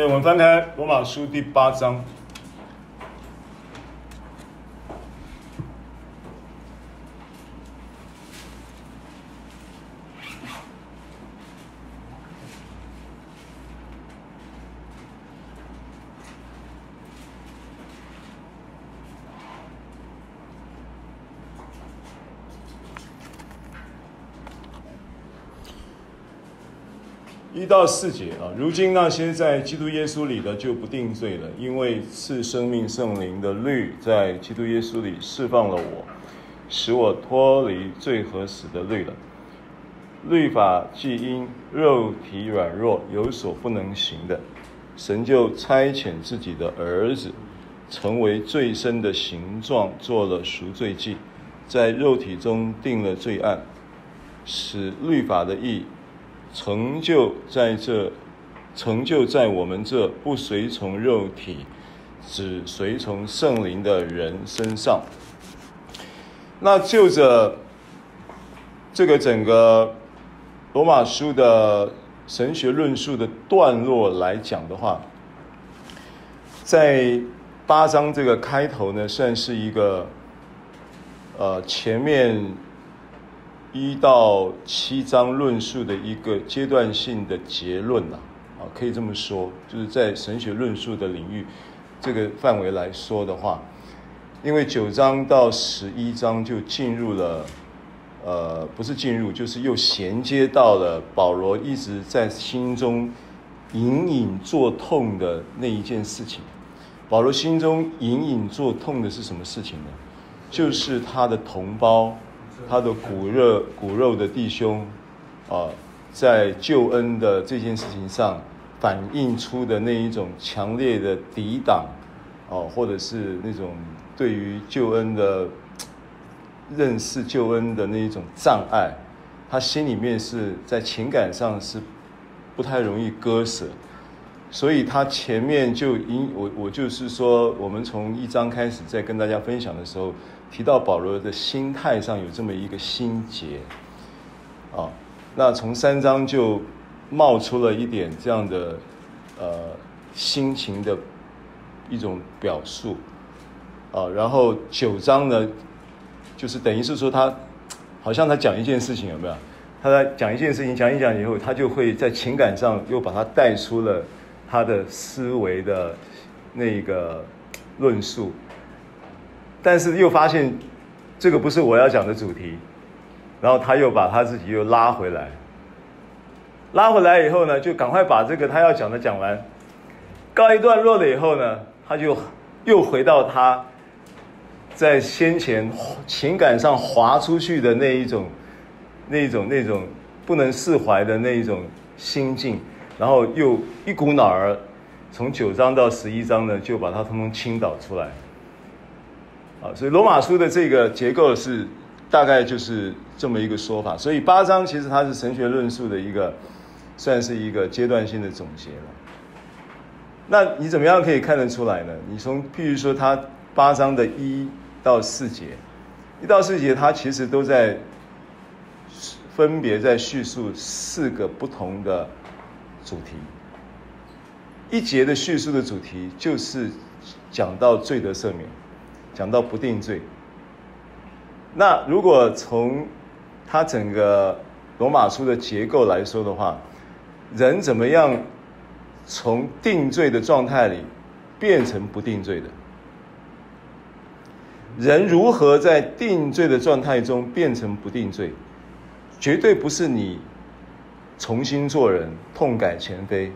对，我们翻开罗马书第八章。到四节啊，如今那些在基督耶稣里的就不定罪了，因为赐生命圣灵的律在基督耶稣里释放了我，使我脱离罪和死的律了。律法既因肉体软弱有所不能行的，神就差遣自己的儿子，成为罪身的形状，做了赎罪祭，在肉体中定了罪案，使律法的义。成就在这，成就在我们这不随从肉体，只随从圣灵的人身上。那就着这个整个罗马书的神学论述的段落来讲的话，在八章这个开头呢，算是一个呃前面。一到七章论述的一个阶段性的结论呐，啊，可以这么说，就是在神学论述的领域这个范围来说的话，因为九章到十一章就进入了，呃，不是进入，就是又衔接到了保罗一直在心中隐隐作痛的那一件事情。保罗心中隐隐作痛的是什么事情呢？就是他的同胞。他的骨肉骨肉的弟兄，啊，在救恩的这件事情上，反映出的那一种强烈的抵挡，哦，或者是那种对于救恩的认识救恩的那一种障碍，他心里面是在情感上是不太容易割舍，所以他前面就因我我就是说，我们从一章开始在跟大家分享的时候。提到保罗的心态上有这么一个心结，啊，那从三章就冒出了一点这样的呃心情的一种表述，啊，然后九章呢，就是等于是说他好像他讲一件事情有没有？他在讲一件事情，讲一讲以后，他就会在情感上又把他带出了他的思维的那个论述。但是又发现，这个不是我要讲的主题，然后他又把他自己又拉回来，拉回来以后呢，就赶快把这个他要讲的讲完，告一段落了以后呢，他就又回到他在先前情感上滑出去的那一种、那一种、那种不能释怀的那一种心境，然后又一股脑儿从九章到十一章呢，就把它通通倾倒出来。啊，所以罗马书的这个结构是大概就是这么一个说法。所以八章其实它是神学论述的一个，算是一个阶段性的总结了。那你怎么样可以看得出来呢？你从譬如说，它八章的一到四节，一到四节它其实都在分别在叙述四个不同的主题。一节的叙述的主题就是讲到罪得赦免。讲到不定罪，那如果从他整个罗马书的结构来说的话，人怎么样从定罪的状态里变成不定罪的？人如何在定罪的状态中变成不定罪？绝对不是你重新做人、痛改前非。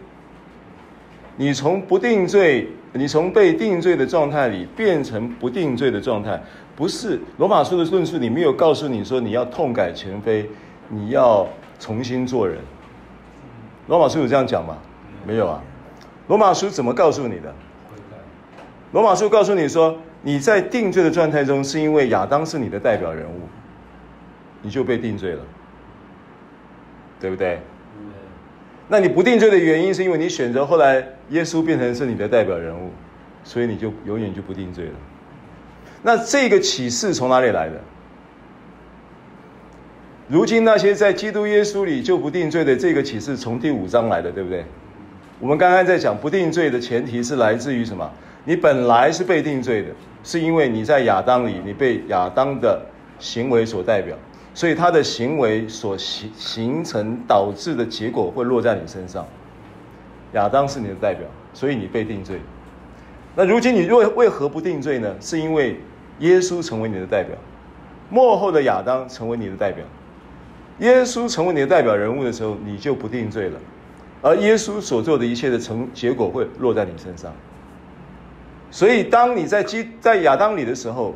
你从不定罪。你从被定罪的状态里变成不定罪的状态，不是罗马书的论述里没有告诉你说你要痛改前非，你要重新做人。罗马书有这样讲吗？没有啊。罗马书怎么告诉你的？罗马书告诉你说，你在定罪的状态中，是因为亚当是你的代表人物，你就被定罪了，对不对？那你不定罪的原因，是因为你选择后来耶稣变成是你的代表人物，所以你就永远就不定罪了。那这个启示从哪里来的？如今那些在基督耶稣里就不定罪的这个启示，从第五章来的，对不对？我们刚刚在讲不定罪的前提是来自于什么？你本来是被定罪的，是因为你在亚当里，你被亚当的行为所代表，所以他的行为所形形成导致的结果会落在你身上。亚当是你的代表，所以你被定罪。那如今你为为何不定罪呢？是因为耶稣成为你的代表，末后的亚当成为你的代表。耶稣成为你的代表人物的时候，你就不定罪了。而耶稣所做的一切的成结果会落在你身上。所以，当你在基在亚当里的时候，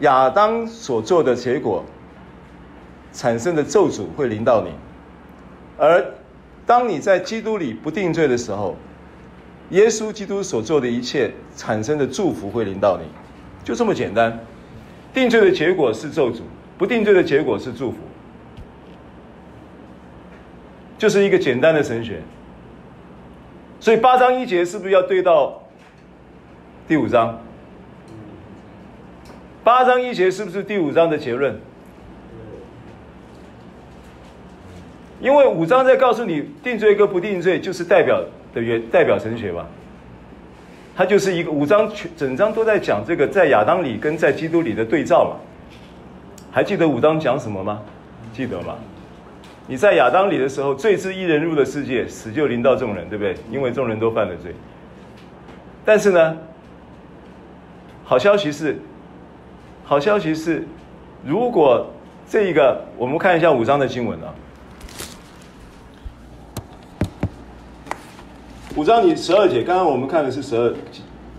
亚当所做的结果产生的咒诅会临到你；而当你在基督里不定罪的时候，耶稣基督所做的一切产生的祝福会临到你，就这么简单。定罪的结果是咒诅，不定罪的结果是祝福，就是一个简单的神学。所以八章一节是不是要对到第五章？八章一节是不是第五章的结论？因为五章在告诉你定罪跟不定罪，就是代表的原代表神学嘛。它就是一个五章全整章都在讲这个在亚当里跟在基督里的对照嘛。还记得五章讲什么吗？记得吗？你在亚当里的时候，罪之一人入了世界，死就临到众人，对不对？因为众人都犯了罪。但是呢，好消息是，好消息是，如果这一个，我们看一下五章的经文啊。五章你十二节，刚刚我们看的是十二，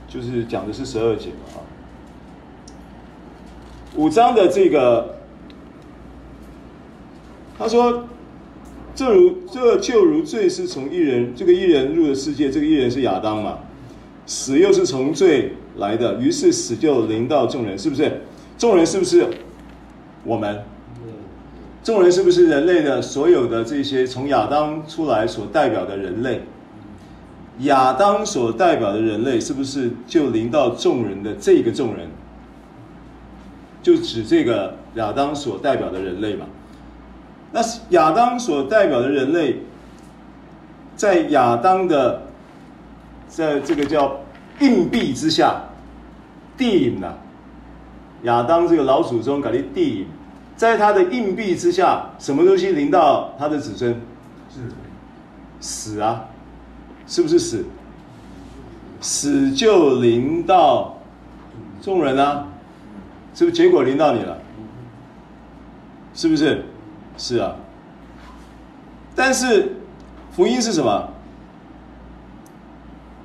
就是讲的是十二节嘛啊。五章的这个，他说，这如这就如罪是从一人，这个一人入了世界，这个一人是亚当嘛，死又是从罪来的，于是死就临到众人，是不是？众人是不是我们？众人是不是人类的所有的这些从亚当出来所代表的人类？亚当所代表的人类是不是就临到众人的这个众人？就指这个亚当所代表的人类嘛？那亚当所代表的人类，在亚当的，在这个叫硬币之下，地呢？亚当这个老祖宗搞的地，在他的硬币之下，什么东西临到他的子孙？是死啊。是不是死？死就临到众人啊，是不是结果临到你了？是不是？是啊。但是福音是什么？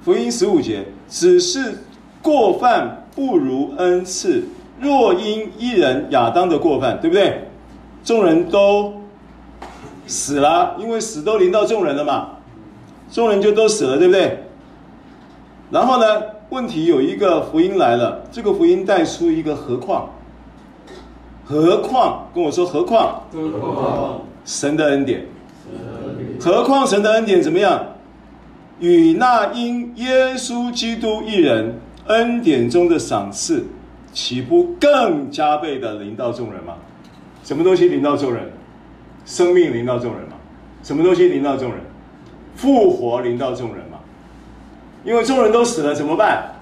福音十五节，只是过犯不如恩赐。若因一人亚当的过犯，对不对？众人都死了，因为死都临到众人了嘛。众人就都死了，对不对？然后呢，问题有一个福音来了，这个福音带出一个何况，何况跟我说何况，何况神的恩典，何况神的恩典怎么样？与那因耶稣基督一人恩典中的赏赐，岂不更加倍的临到众人吗？什么东西临到众人？生命临到众人吗？什么东西临到众人？复活临到众人嘛？因为众人都死了，怎么办？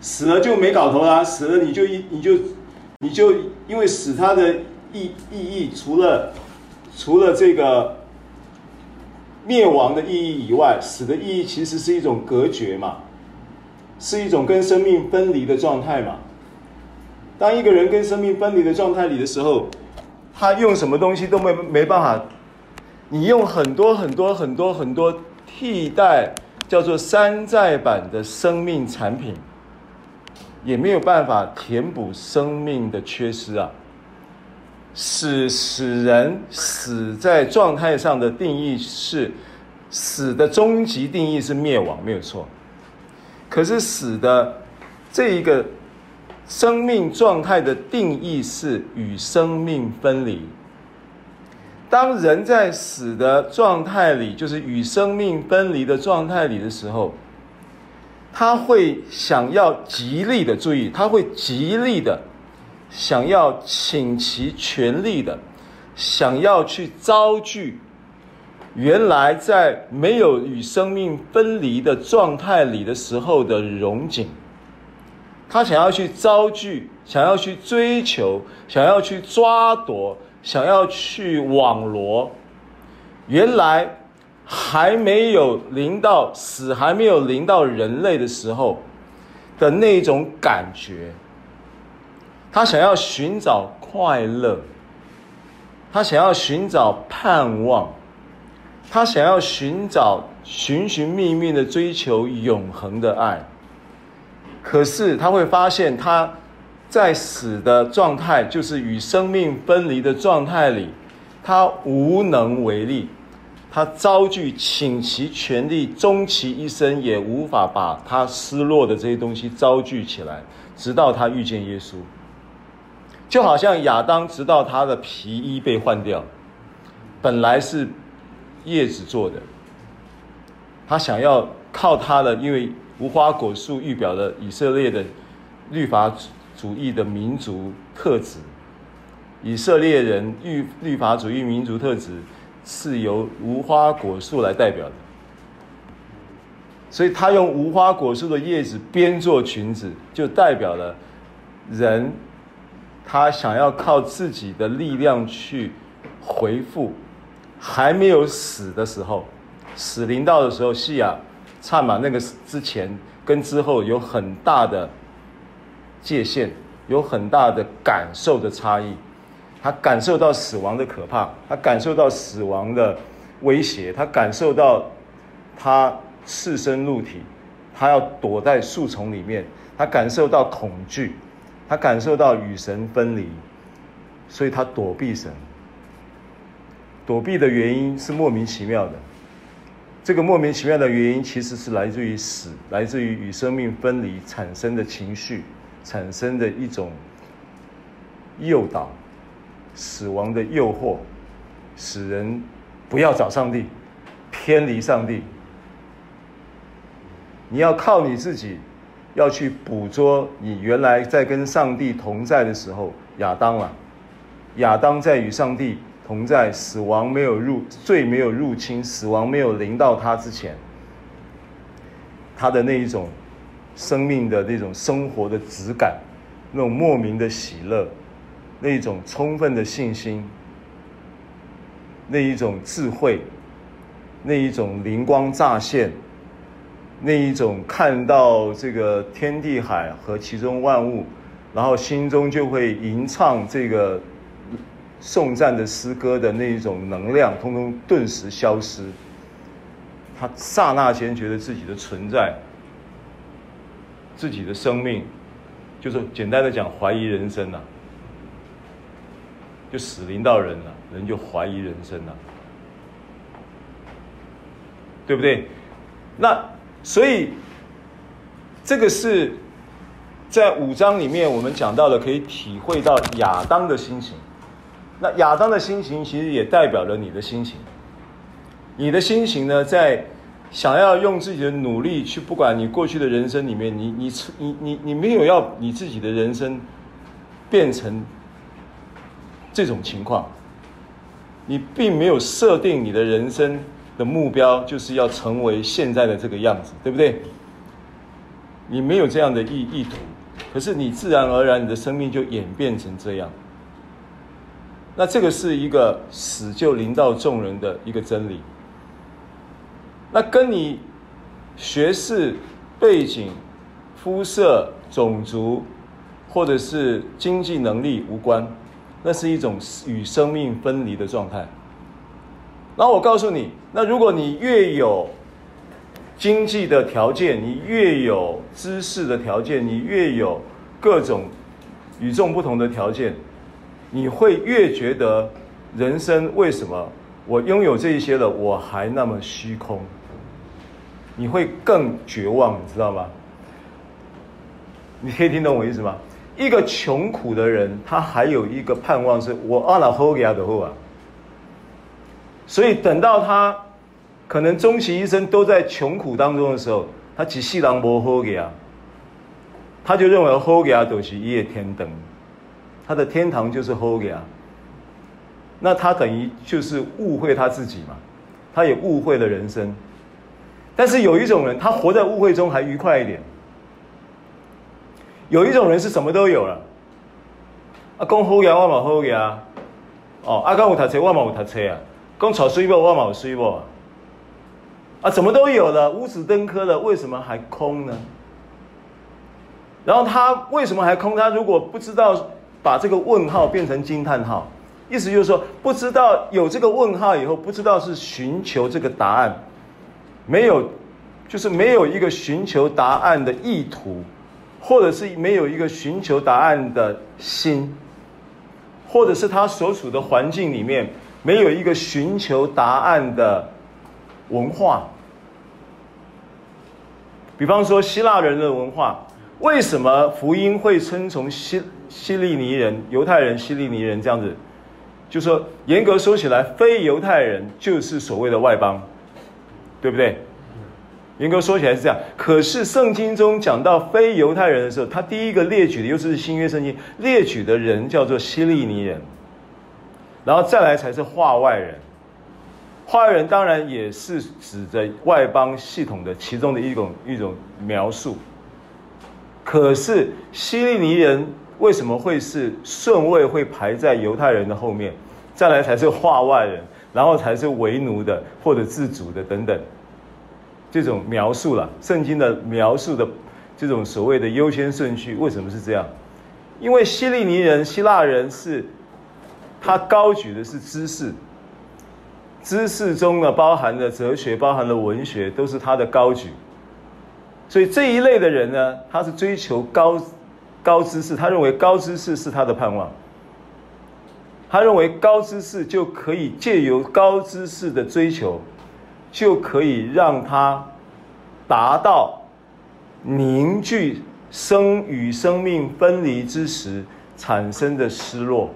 死了就没搞头啦！死了你就一你就你就因为死他的意意义，除了除了这个灭亡的意义以外，死的意义其实是一种隔绝嘛，是一种跟生命分离的状态嘛。当一个人跟生命分离的状态里的时候，他用什么东西都没没办法。你用很多很多很多很多替代叫做山寨版的生命产品，也没有办法填补生命的缺失啊。死死人死在状态上的定义是死的终极定义是灭亡，没有错。可是死的这一个生命状态的定义是与生命分离。当人在死的状态里，就是与生命分离的状态里的时候，他会想要极力的注意，他会极力的想要倾其全力的想要去招聚原来在没有与生命分离的状态里的时候的荣景，他想要去招聚，想要去追求，想要去抓夺，想要去网罗，原来还没有临到死，还没有临到人类的时候的那种感觉，他想要寻找快乐，他想要寻找盼望。他想要寻找、寻寻觅觅的追求永恒的爱，可是他会发现他在死的状态，就是与生命分离的状态里，他无能为力，他遭拒，倾其全力，终其一生也无法把他失落的这些东西招聚起来，直到他遇见耶稣，就好像亚当，直到他的皮衣被换掉，本来是。叶子做的，他想要靠他的，因为无花果树预表了以色列的律法主义的民族特质。以色列人律律法主义民族特质是由无花果树来代表的，所以他用无花果树的叶子编做裙子，就代表了人他想要靠自己的力量去回复。还没有死的时候，死临到的时候，西亚差玛那个之前跟之后有很大的界限，有很大的感受的差异。他感受到死亡的可怕，他感受到死亡的威胁，他感受到他赤身露体，他要躲在树丛里面，他感受到恐惧，他感受到与神分离，所以他躲避神。躲避的原因是莫名其妙的，这个莫名其妙的原因其实是来自于死，来自于与生命分离产生的情绪，产生的一种诱导，死亡的诱惑，使人不要找上帝，偏离上帝。你要靠你自己，要去捕捉你原来在跟上帝同在的时候，亚当啊，亚当在与上帝。同在死亡没有入罪没有入侵，死亡没有临到他之前，他的那一种生命的那种生活的质感，那种莫名的喜乐，那一种充分的信心，那一种智慧，那一种灵光乍现，那一种看到这个天地海和其中万物，然后心中就会吟唱这个。颂赞的诗歌的那一种能量，通通顿时消失。他刹那间觉得自己的存在，自己的生命，就是简单的讲，怀疑人生了，就死临到人了，人就怀疑人生了，对不对？那所以这个是在五章里面我们讲到的，可以体会到亚当的心情。那亚当的心情其实也代表了你的心情。你的心情呢，在想要用自己的努力去，不管你过去的人生里面，你你你你你没有要你自己的人生变成这种情况，你并没有设定你的人生的目标就是要成为现在的这个样子，对不对？你没有这样的意意图，可是你自然而然你的生命就演变成这样。那这个是一个死就临到众人的一个真理。那跟你学识、背景、肤色、种族，或者是经济能力无关，那是一种与生命分离的状态。然后我告诉你，那如果你越有经济的条件，你越有知识的条件，你越有各种与众不同的条件。你会越觉得人生为什么我拥有这一些了，我还那么虚空？你会更绝望，你知道吗？你可以听懂我意思吗？一个穷苦的人，他还有一个盼望是：我阿拉后给他的后啊。所以等到他可能终其一生都在穷苦当中的时候，他只细郎不后给啊，他就认为后给啊都是一夜天灯。他的天堂就是好个啊，那他等于就是误会他自己嘛，他也误会了人生。但是有一种人，他活在误会中还愉快一点。有一种人是什么都有了，啊，讲好嘢我嘛好嘢啊，哦，啊，讲有读册我嘛有读册啊，讲娶水某我嘛有水某啊，啊，什么都有了，五子登科了，为什么还空呢？然后他为什么还空？他如果不知道把这个问号变成惊叹号，意思就是说，不知道有这个问号以后，不知道是寻求这个答案。没有，就是没有一个寻求答案的意图，或者是没有一个寻求答案的心，或者是他所处的环境里面没有一个寻求答案的文化。比方说希腊人的文化，为什么福音会称从希希利尼人、犹太人、希利尼人这样子？就说严格说起来，非犹太人就是所谓的外邦。对不对？严格说起来是这样。可是圣经中讲到非犹太人的时候，他第一个列举的，尤其是新约圣经列举的人叫做希利尼人，然后再来才是化外人。化外人当然也是指着外邦系统的其中的一种一种描述。可是希利尼人为什么会是顺位会排在犹太人的后面？再来才是化外人。然后才是为奴的或者自主的等等，这种描述了圣经的描述的这种所谓的优先顺序，为什么是这样？因为希利尼人、希腊人是，他高举的是知识，知识中呢包含了哲学、包含了文学，都是他的高举。所以这一类的人呢，他是追求高高知识，他认为高知识是他的盼望。他认为高知识就可以借由高知识的追求，就可以让他达到凝聚生与生命分离之时产生的失落，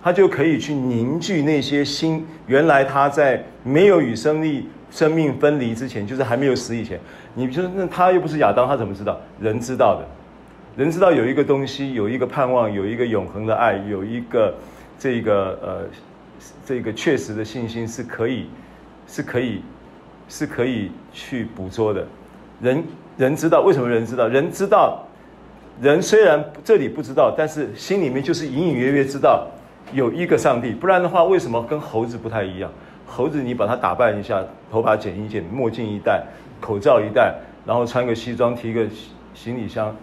他就可以去凝聚那些心。原来他在没有与生命生命分离之前，就是还没有死以前，你就那他又不是亚当，他怎么知道？人知道的，人知道有一个东西，有一个盼望，有一个永恒的爱，有一个。这个呃，这个确实的信心是可以，是可以，是可以去捕捉的。人人知道为什么人知道？人知道，人虽然这里不知道，但是心里面就是隐隐约约知道有一个上帝。不然的话，为什么跟猴子不太一样？猴子你把它打扮一下，头发剪一剪，墨镜一戴，口罩一戴，然后穿个西装，提个行李箱，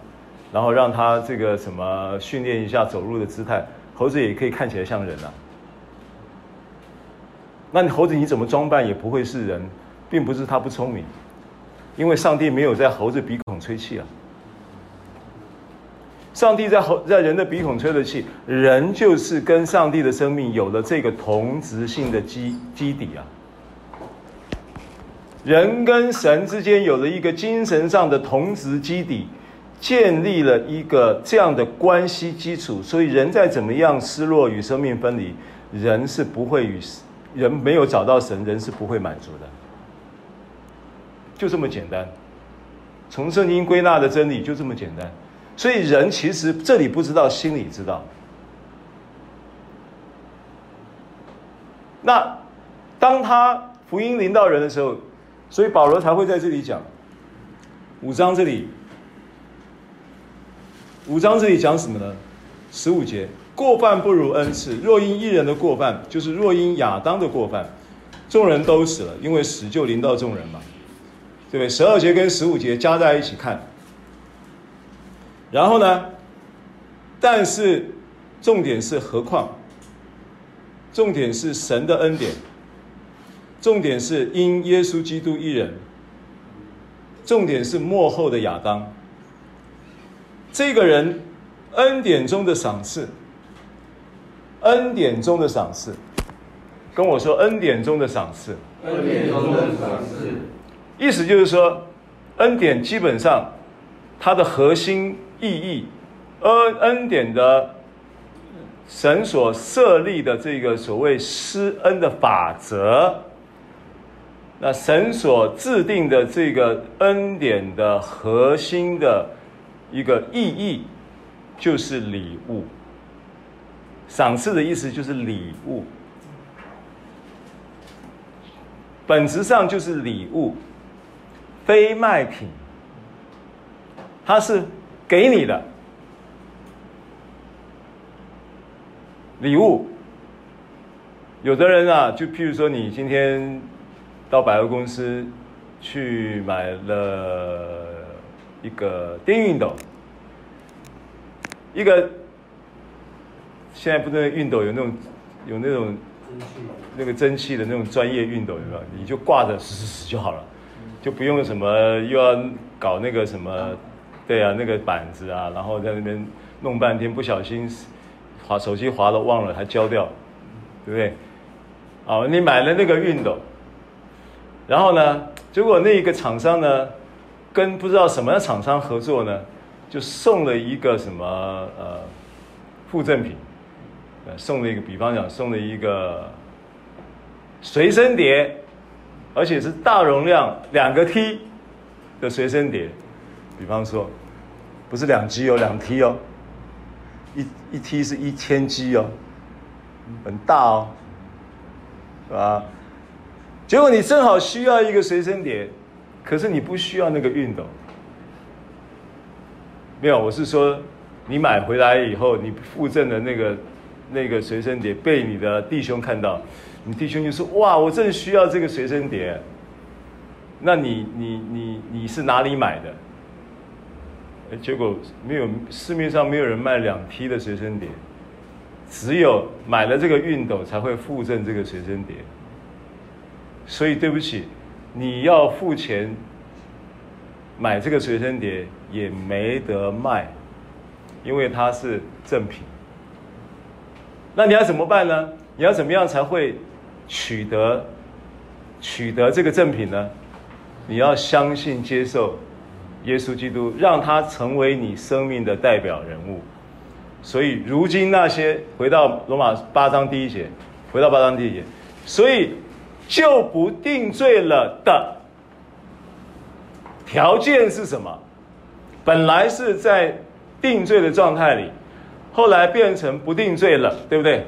然后让他这个什么训练一下走路的姿态。猴子也可以看起来像人啊，那你猴子你怎么装扮也不会是人，并不是他不聪明，因为上帝没有在猴子鼻孔吹气啊。上帝在猴在人的鼻孔吹了气，人就是跟上帝的生命有了这个同质性的基基底啊。人跟神之间有了一个精神上的同质基底。建立了一个这样的关系基础，所以人再怎么样失落与生命分离，人是不会与人没有找到神，人是不会满足的，就这么简单。从圣经归纳的真理就这么简单，所以人其实这里不知道，心里知道。那当他福音临到人的时候，所以保罗才会在这里讲五章这里。五章这里讲什么呢？十五节，过犯不如恩赐。若因一人的过犯，就是若因亚当的过犯，众人都死了，因为死就临到众人嘛，对不对？十二节跟十五节加在一起看，然后呢？但是重点是何况？重点是神的恩典，重点是因耶稣基督一人，重点是幕后的亚当。这个人恩典中的赏赐，恩典中的赏赐，跟我说恩典中的赏赐，恩典中的赏赐，意思就是说，恩典基本上它的核心意义，恩恩典的神所设立的这个所谓施恩的法则，那神所制定的这个恩典的核心的。一个意义就是礼物，赏赐的意思就是礼物。本质上就是礼物，非卖品，它是给你的礼物。有的人啊，就譬如说，你今天到百货公司去买了一个电熨斗，一个现在不是熨斗有那种有那种那个蒸汽的那种专业熨斗，有没有？你就挂着使使就好了，就不用什么又要搞那个什么，对啊，那个板子啊，然后在那边弄半天，不小心滑手机滑了忘了还焦掉，对不对？哦，你买了那个熨斗，然后呢，结果那一个厂商呢，跟不知道什么厂商合作呢，就送了一个什么呃附赠品，呃，送了一个，比方讲送了一个随身碟，而且是大容量两个 T 的随身碟，比方说不是两 G 哦，两 T 哦，一一 T 是一千 G 哦，很大哦。是吧？结果你正好需要一个随身碟，可是你不需要那个熨斗。没有，我是说，你买回来以后，你附赠的那个那个随身碟被你的弟兄看到，你弟兄就说：“哇，我正需要这个随身碟。”那你你你你是哪里买的？结果没有，市面上没有人卖两 T 的随身碟。只有买了这个熨斗才会附赠这个随身碟，所以对不起，你要付钱买这个随身碟也没得卖，因为它是正品。那你要怎么办呢？你要怎么样才会取得取得这个赠品呢？你要相信接受耶稣基督，让他成为你生命的代表人物。所以，如今那些回到罗马八章第一节，回到八章第一节，所以就不定罪了的条件是什么？本来是在定罪的状态里，后来变成不定罪了，对不对？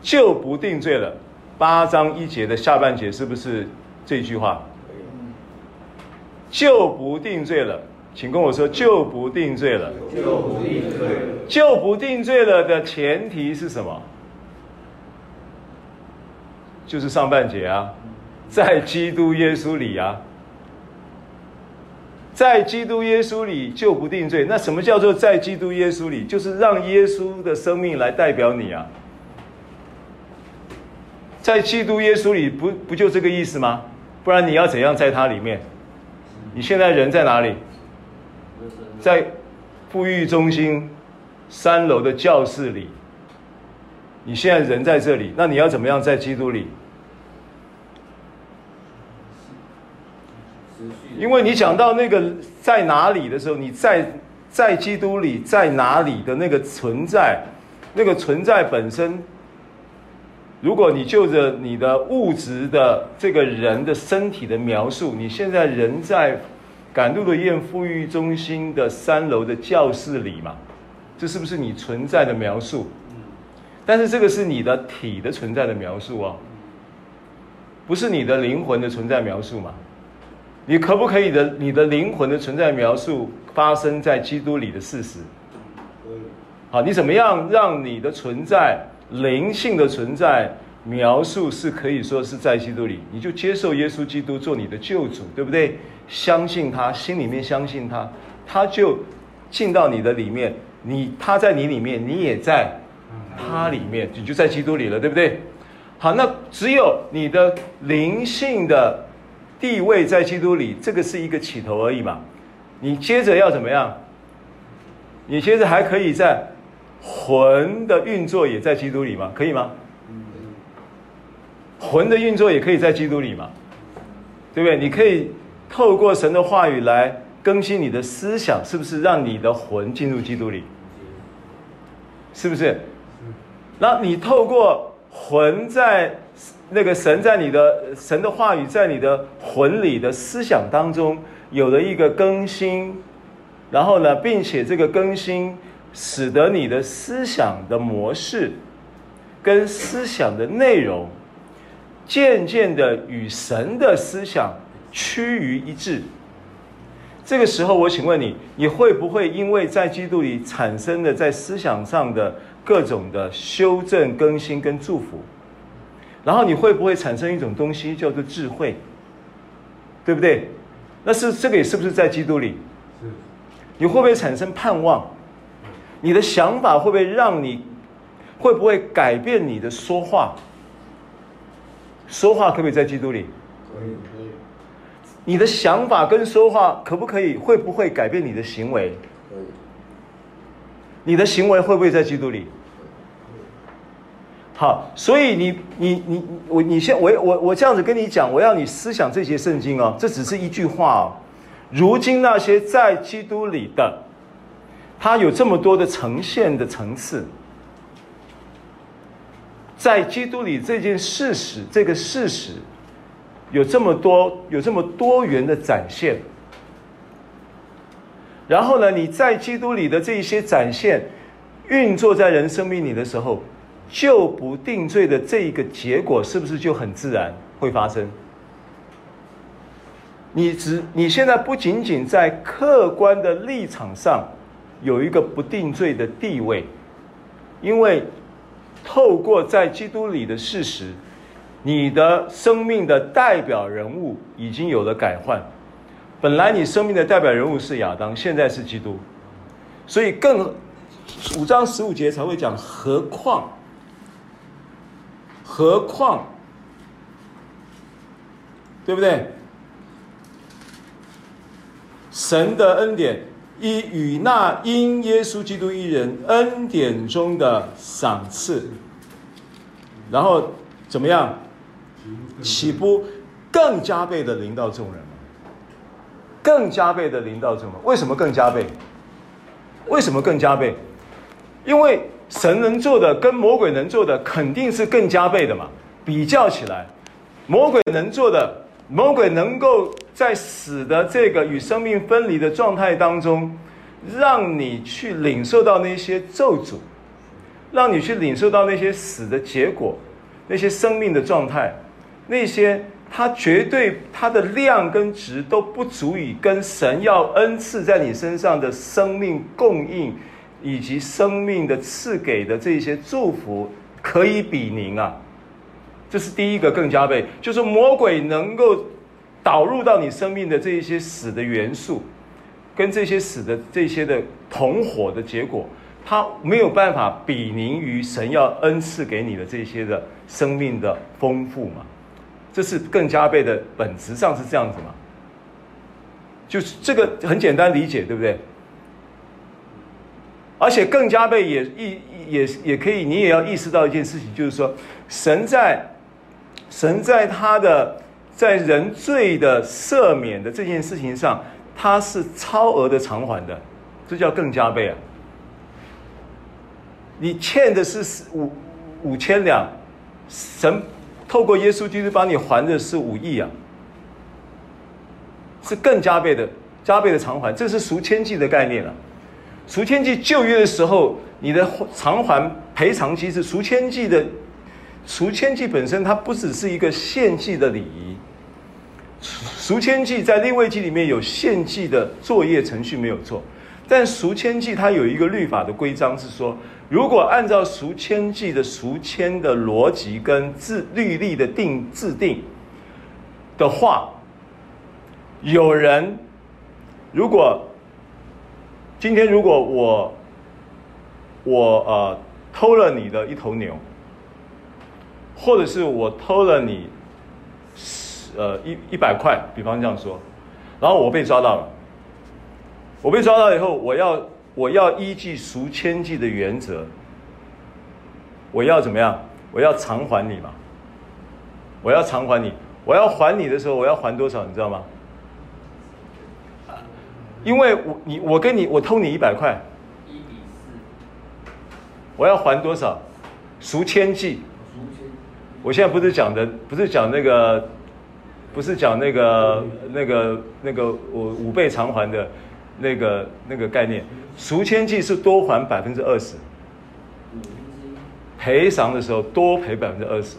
就不定罪了。八章一节的下半节是不是这句话？就不定罪了。请跟我说，就不定罪了。就不定罪。就不定罪了的前提是什么？就是上半节啊，在基督耶稣里啊，在基督耶稣里就不定罪。那什么叫做在基督耶稣里？就是让耶稣的生命来代表你啊。在基督耶稣里，不不就这个意思吗？不然你要怎样在他里面？你现在人在哪里？在富裕中心三楼的教室里，你现在人在这里，那你要怎么样在基督里？因为你讲到那个在哪里的时候，你在在基督里在哪里的那个存在，那个存在本身，如果你就着你的物质的这个人的身体的描述，你现在人在。赶度的雁富裕中心的三楼的教室里嘛，这是不是你存在的描述？但是这个是你的体的存在的描述哦，不是你的灵魂的存在描述嘛？你可不可以的？你的灵魂的存在描述发生在基督里的事实？好，你怎么样让你的存在灵性的存在描述是可以说是在基督里？你就接受耶稣基督做你的救主，对不对？相信他，心里面相信他，他就进到你的里面，你他在你里面，你也在他里面，你就在基督里了，对不对？好，那只有你的灵性的地位在基督里，这个是一个起头而已嘛。你接着要怎么样？你接着还可以在魂的运作也在基督里吗？可以吗？魂的运作也可以在基督里吗？对不对？你可以。透过神的话语来更新你的思想，是不是让你的魂进入基督里？是不是？那你透过魂在那个神在你的神的话语在你的魂里的思想当中有了一个更新，然后呢，并且这个更新使得你的思想的模式跟思想的内容。渐渐的与神的思想趋于一致。这个时候，我请问你，你会不会因为在基督里产生的在思想上的各种的修正、更新跟祝福，然后你会不会产生一种东西叫做智慧，对不对？那是这个也是不是在基督里？是。你会不会产生盼望？你的想法会不会让你，会不会改变你的说话？说话可不可以在基督里？可以。可以你的想法跟说话可不可以？会不会改变你的行为？可以。你的行为会不会在基督里？好，所以你你你我你先我我我这样子跟你讲，我要你思想这些圣经哦，这只是一句话哦。如今那些在基督里的，他有这么多的呈现的层次，在基督里这件事实，这个事实。有这么多，有这么多元的展现，然后呢，你在基督里的这一些展现运作在人生命里的时候，就不定罪的这一个结果，是不是就很自然会发生？你只你现在不仅仅在客观的立场上有一个不定罪的地位，因为透过在基督里的事实。你的生命的代表人物已经有了改换，本来你生命的代表人物是亚当，现在是基督，所以更五章十五节才会讲何况，何况，对不对？神的恩典一与那因耶稣基督一人恩典中的赏赐，然后怎么样？岂不更加倍的临到众人吗？更加倍的临到众人，为什么更加倍？为什么更加倍？因为神能做的跟魔鬼能做的肯定是更加倍的嘛。比较起来，魔鬼能做的，魔鬼能够在死的这个与生命分离的状态当中，让你去领受到那些咒诅，让你去领受到那些死的结果，那些生命的状态。那些它绝对它的量跟值都不足以跟神要恩赐在你身上的生命供应，以及生命的赐给的这些祝福可以比拟啊！这是第一个更加倍，就是魔鬼能够导入到你生命的这一些死的元素，跟这些死的这些的同伙的结果，他没有办法比拟于神要恩赐给你的这些的生命的丰富嘛。这是更加倍的，本质上是这样子嘛？就是这个很简单理解，对不对？而且更加倍也意也也可以，你也要意识到一件事情，就是说，神在神在他的在人罪的赦免的这件事情上，他是超额的偿还的，这叫更加倍啊！你欠的是五五千两，神。透过耶稣基督帮你还的是五亿啊，是更加倍的加倍的偿还，这是赎千计的概念了。赎愆祭旧约的时候，你的偿还赔偿机制，赎愆祭的赎愆祭本身它不只是一个献祭的礼仪，赎愆祭在立位记里面有献祭的作业程序没有错，但赎愆祭它有一个律法的规章是说。如果按照赎愆祭的赎签的逻辑跟制律例的定制定的话，有人如果今天如果我我呃偷了你的一头牛，或者是我偷了你呃一一百块，比方这样说，然后我被抓到了，我被抓到以后，我要。我要依据赎千计的原则，我要怎么样？我要偿还你嘛？我要偿还你，我要还你的时候，我要还多少？你知道吗？因为我你我跟你我偷你一百块，一比四，我要还多少？赎愆祭。我现在不是讲的，不是讲那个，不是讲那个那个那个我五倍偿还的。那个那个概念，赎千计是多还百分之二十，赔偿的时候多赔百分之二十。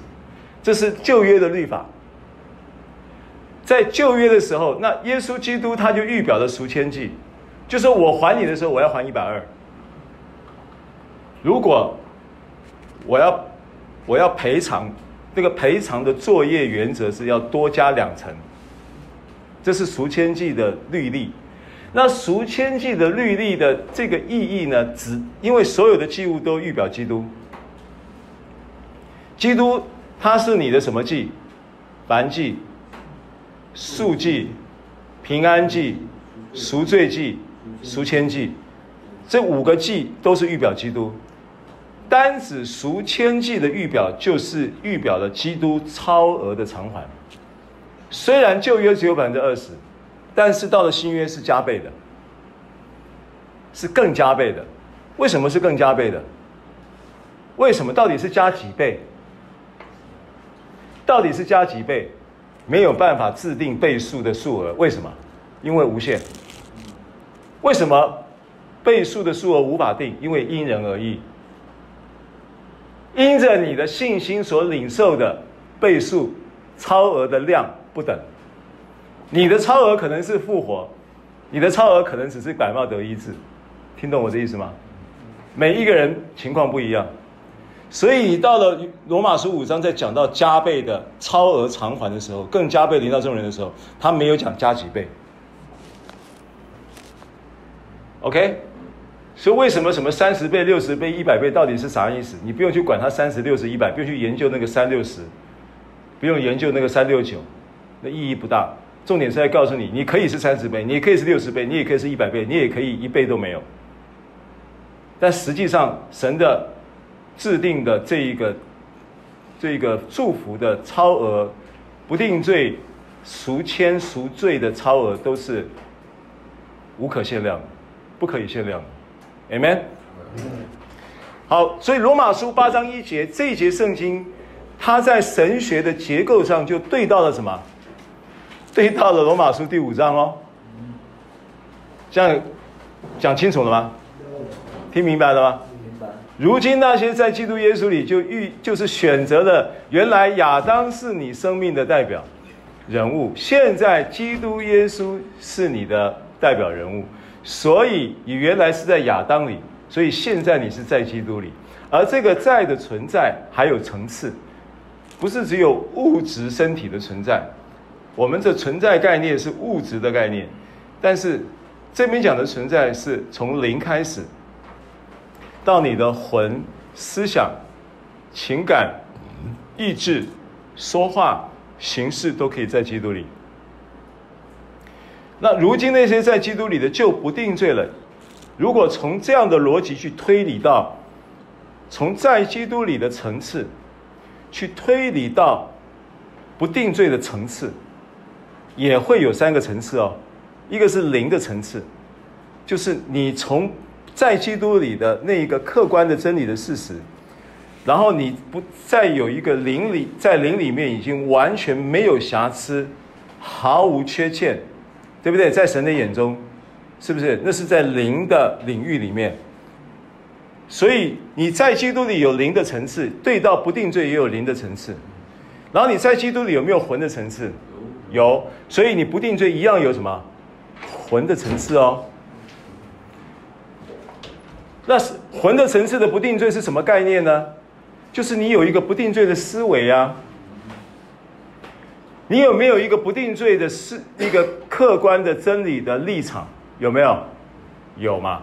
这是旧约的律法。在旧约的时候，那耶稣基督他就预表了赎千祭，就是我还你的时候，我要还一百二。如果我要我要赔偿，这个赔偿的作业原则是要多加两成。这是赎千祭的律例。那赎千祭的律例的这个意义呢，只因为所有的祭物都预表基督。基督他是你的什么祭？凡祭。赎祭、平安祭、赎罪祭、赎愆祭，这五个祭都是预表基督。单指赎愆祭的预表，就是预表了基督超额的偿还。虽然旧约只有百分之二十，但是到了新约是加倍的，是更加倍的。为什么是更加倍的？为什么？到底是加几倍？到底是加几倍？没有办法制定倍数的数额，为什么？因为无限。为什么倍数的数额无法定？因为因人而异，因着你的信心所领受的倍数超额的量不等。你的超额可能是复活，你的超额可能只是感冒得医治，听懂我的意思吗？每一个人情况不一样。所以到了罗马书五章，在讲到加倍的超额偿还的时候，更加倍临到众人的时候，他没有讲加几倍。OK，所以为什么什么三十倍、六十倍、一百倍到底是啥意思？你不用去管它三十、六十、一百，不用去研究那个三六十，不用研究那个三六九，那意义不大。重点是在告诉你，你可以是三十倍，你也可以是六十倍，你也可以是一百倍，你也可以一倍都没有。但实际上，神的。制定的这一个，这个祝福的超额，不定罪赎愆赎罪的超额都是无可限量，不可以限量，Amen。好，所以罗马书八章一节这一节圣经，它在神学的结构上就对到了什么？对到了罗马书第五章哦。这样讲清楚了吗？听明白了吗？如今那些在基督耶稣里就预就是选择了，原来亚当是你生命的代表人物，现在基督耶稣是你的代表人物，所以你原来是在亚当里，所以现在你是在基督里，而这个在的存在还有层次，不是只有物质身体的存在，我们这存在概念是物质的概念，但是这边讲的存在是从零开始。到你的魂、思想、情感、意志、说话、行事都可以在基督里。那如今那些在基督里的就不定罪了。如果从这样的逻辑去推理到，从在基督里的层次，去推理到不定罪的层次，也会有三个层次哦。一个是零的层次，就是你从。在基督里的那一个客观的真理的事实，然后你不再有一个灵里，在灵里面已经完全没有瑕疵，毫无缺陷，对不对？在神的眼中，是不是？那是在灵的领域里面。所以你在基督里有灵的层次，对到不定罪也有灵的层次。然后你在基督里有没有魂的层次？有。所以你不定罪一样有什么？魂的层次哦。那是魂的层次的不定罪是什么概念呢？就是你有一个不定罪的思维啊。你有没有一个不定罪的是一个客观的真理的立场？有没有？有吗？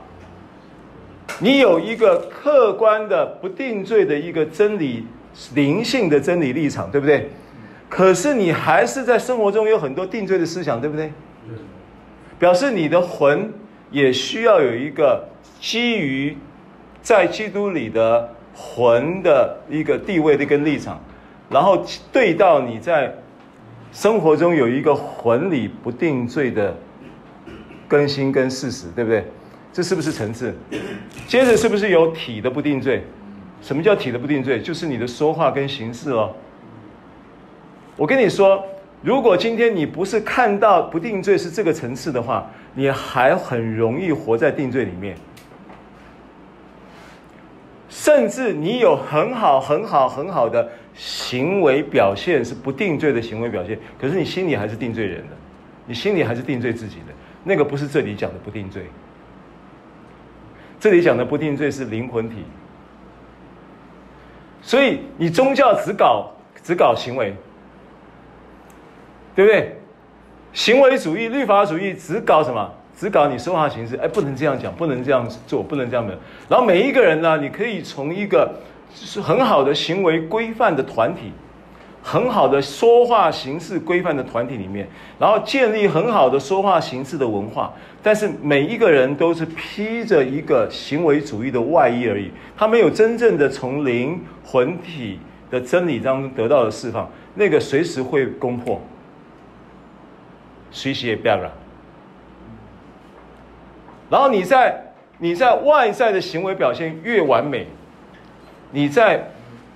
你有一个客观的不定罪的一个真理灵性的真理立场，对不对？可是你还是在生活中有很多定罪的思想，对不对？表示你的魂也需要有一个。基于在基督里的魂的一个地位的跟立场，然后对到你在生活中有一个魂里不定罪的更新跟事实，对不对？这是不是层次？接着是不是有体的不定罪？什么叫体的不定罪？就是你的说话跟行事哦。我跟你说，如果今天你不是看到不定罪是这个层次的话，你还很容易活在定罪里面。甚至你有很好、很好、很好的行为表现是不定罪的行为表现，可是你心里还是定罪人的，你心里还是定罪自己的，那个不是这里讲的不定罪。这里讲的不定罪是灵魂体，所以你宗教只搞只搞行为，对不对？行为主义、律法主义只搞什么？只搞你说话形式。哎，不能这样讲，不能这样做，不能这样的。然后每一个人呢，你可以从一个是很好的行为规范的团体。很好的说话形式规范的团体里面，然后建立很好的说话形式的文化，但是每一个人都是披着一个行为主义的外衣而已，他没有真正的从灵魂体的真理当中得到的释放，那个随时会攻破，随时也变了。然后你在你在外在的行为表现越完美，你在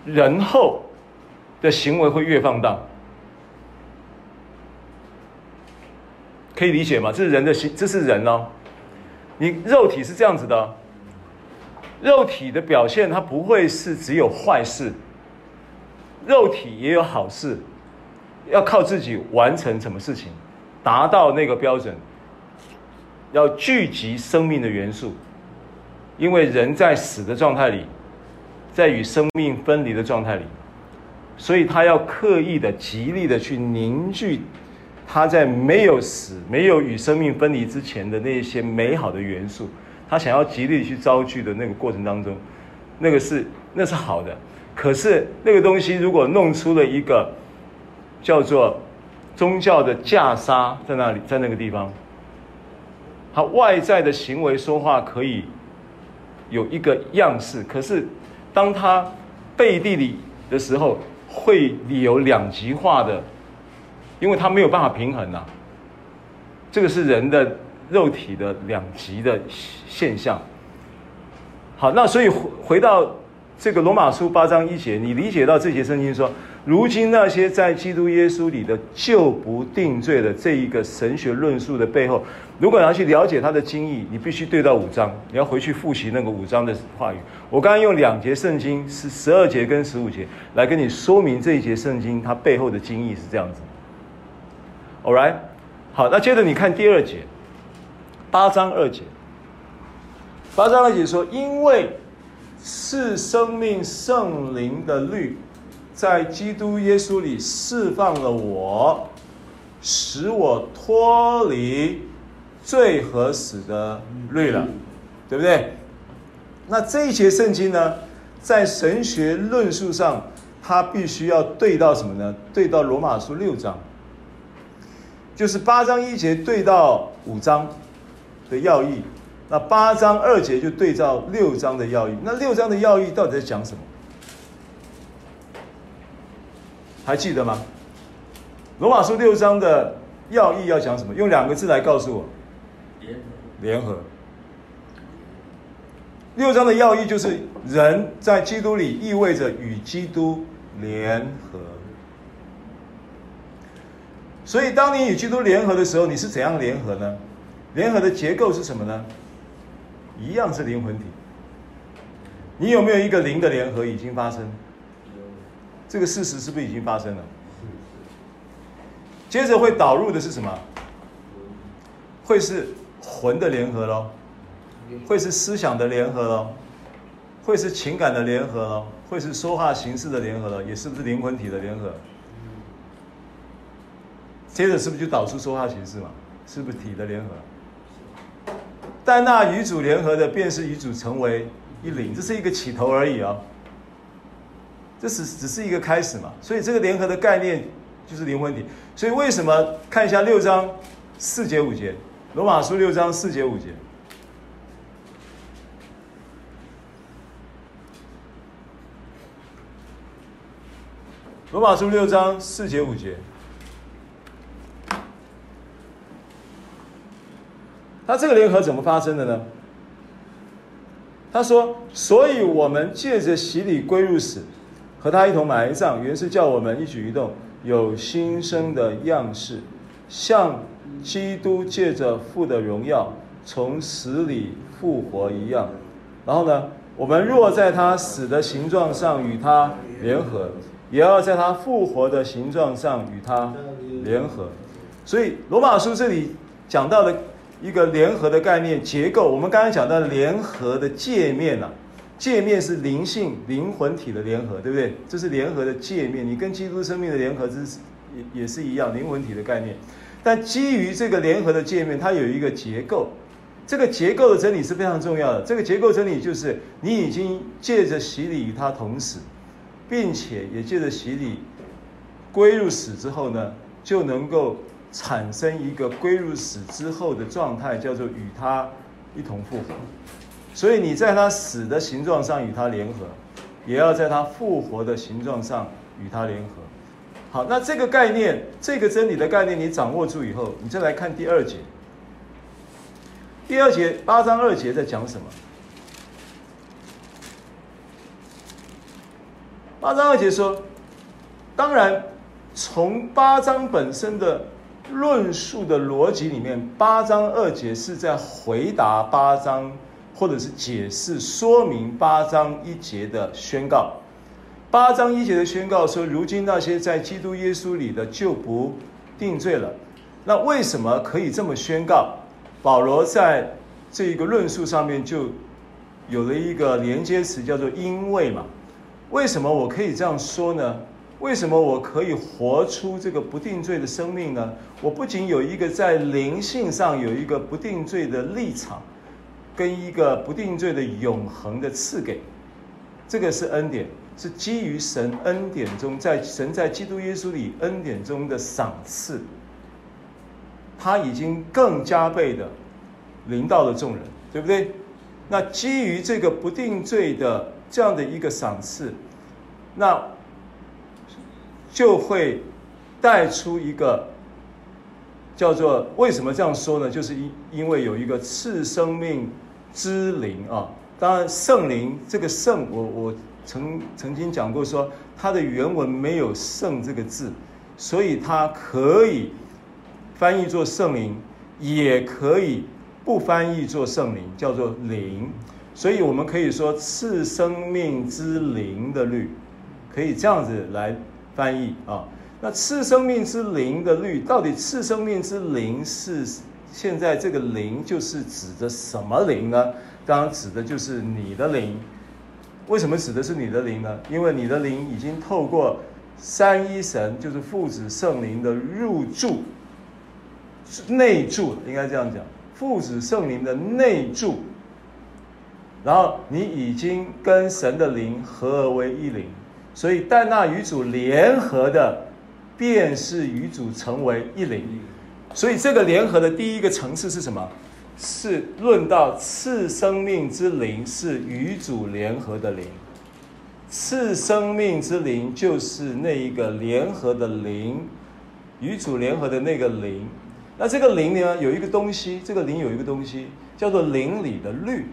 人后。的行为会越放荡，可以理解吗？这是人的心，这是人哦。你肉体是这样子的，肉体的表现它不会是只有坏事，肉体也有好事，要靠自己完成什么事情，达到那个标准，要聚集生命的元素，因为人在死的状态里，在与生命分离的状态里。所以他要刻意的、极力的去凝聚他在没有死、没有与生命分离之前的那些美好的元素。他想要极力去招聚的那个过程当中，那个是那是好的。可是那个东西如果弄出了一个叫做宗教的袈裟在那里，在那个地方，他外在的行为说话可以有一个样式，可是当他背地里的时候。会有两极化的，因为他没有办法平衡呐、啊。这个是人的肉体的两极的现象。好，那所以回回到这个罗马书八章一节，你理解到这节圣经说，如今那些在基督耶稣里的就不定罪的这一个神学论述的背后。如果你要去了解它的经义，你必须对到五章，你要回去复习那个五章的话语。我刚刚用两节圣经是十二节跟十五节来跟你说明这一节圣经它背后的经义是这样子。All right，好，那接着你看第二节，八章二节，八章二节说，因为是生命圣灵的律，在基督耶稣里释放了我，使我脱离。罪和死的律了，对不对？那这一节圣经呢，在神学论述上，它必须要对到什么呢？对到罗马书六章，就是八章一节对到五章的要义，那八章二节就对照六章的要义。那六章的要义到底在讲什么？还记得吗？罗马书六章的要义要讲什么？用两个字来告诉我。联合，六章的要义就是人在基督里意味着与基督联合。所以，当你与基督联合的时候，你是怎样联合呢？联合的结构是什么呢？一样是灵魂体。你有没有一个灵的联合已经发生？这个事实是不是已经发生了？接着会导入的是什么？会是。魂的联合喽，会是思想的联合喽，会是情感的联合喽，会是说话形式的联合了，也是不是灵魂体的联合？接着是不是就导出说话形式嘛？是不是体的联合？但那与主联合的，便是与主成为一灵，这是一个起头而已、哦，这是只是一个开始嘛。所以这个联合的概念就是灵魂体。所以为什么看一下六章四节五节？罗马书六章四节五节。罗马书六章四节五节。他这个联合怎么发生的呢？他说：“所以我们借着洗礼归入死，和他一同埋葬，原是叫我们一举一动有新生的样式，像。”基督借着父的荣耀从死里复活一样，然后呢，我们若在他死的形状上与他联合，也要在他复活的形状上与他联合。所以罗马书这里讲到的一个联合的概念结构，我们刚才讲到联合的界面啊，界面是灵性灵魂体的联合，对不对？这是联合的界面，你跟基督生命的联合之也也是一样灵魂体的概念。但基于这个联合的界面，它有一个结构，这个结构的真理是非常重要的。这个结构真理就是你已经借着洗礼与他同死，并且也借着洗礼归入死之后呢，就能够产生一个归入死之后的状态，叫做与他一同复活。所以你在他死的形状上与他联合，也要在他复活的形状上与他联合。好，那这个概念，这个真理的概念，你掌握住以后，你再来看第二节。第二节八章二节在讲什么？八章二节说，当然，从八章本身的论述的逻辑里面，八章二节是在回答八章，或者是解释说明八章一节的宣告。八章一节的宣告说：“如今那些在基督耶稣里的就不定罪了。”那为什么可以这么宣告？保罗在这一个论述上面就有了一个连接词，叫做“因为”嘛。为什么我可以这样说呢？为什么我可以活出这个不定罪的生命呢？我不仅有一个在灵性上有一个不定罪的立场，跟一个不定罪的永恒的赐给，这个是恩典。是基于神恩典中，在神在基督耶稣里恩典中的赏赐，他已经更加倍的临到了众人，对不对？那基于这个不定罪的这样的一个赏赐，那就会带出一个叫做为什么这样说呢？就是因因为有一个赐生命之灵啊，当然圣灵这个圣，我我。曾曾经讲过说，它的原文没有“圣”这个字，所以它可以翻译作圣灵，也可以不翻译作圣灵，叫做灵。所以我们可以说赐生命之灵的律，可以这样子来翻译啊。那赐生命之灵的律，到底赐生命之灵是现在这个灵就是指的什么灵呢？当然指的就是你的灵。为什么指的是你的灵呢？因为你的灵已经透过三一神，就是父子圣灵的入住、内住，应该这样讲，父子圣灵的内住，然后你已经跟神的灵合而为一灵，所以但那与主联合的，便是与主成为一灵。所以这个联合的第一个层次是什么？是论到次生命之灵是与主联合的灵，次生命之灵就是那一个联合的灵，与主联合的那个灵。那这个灵呢，有一个东西，这个灵有一个东西叫做灵里的律。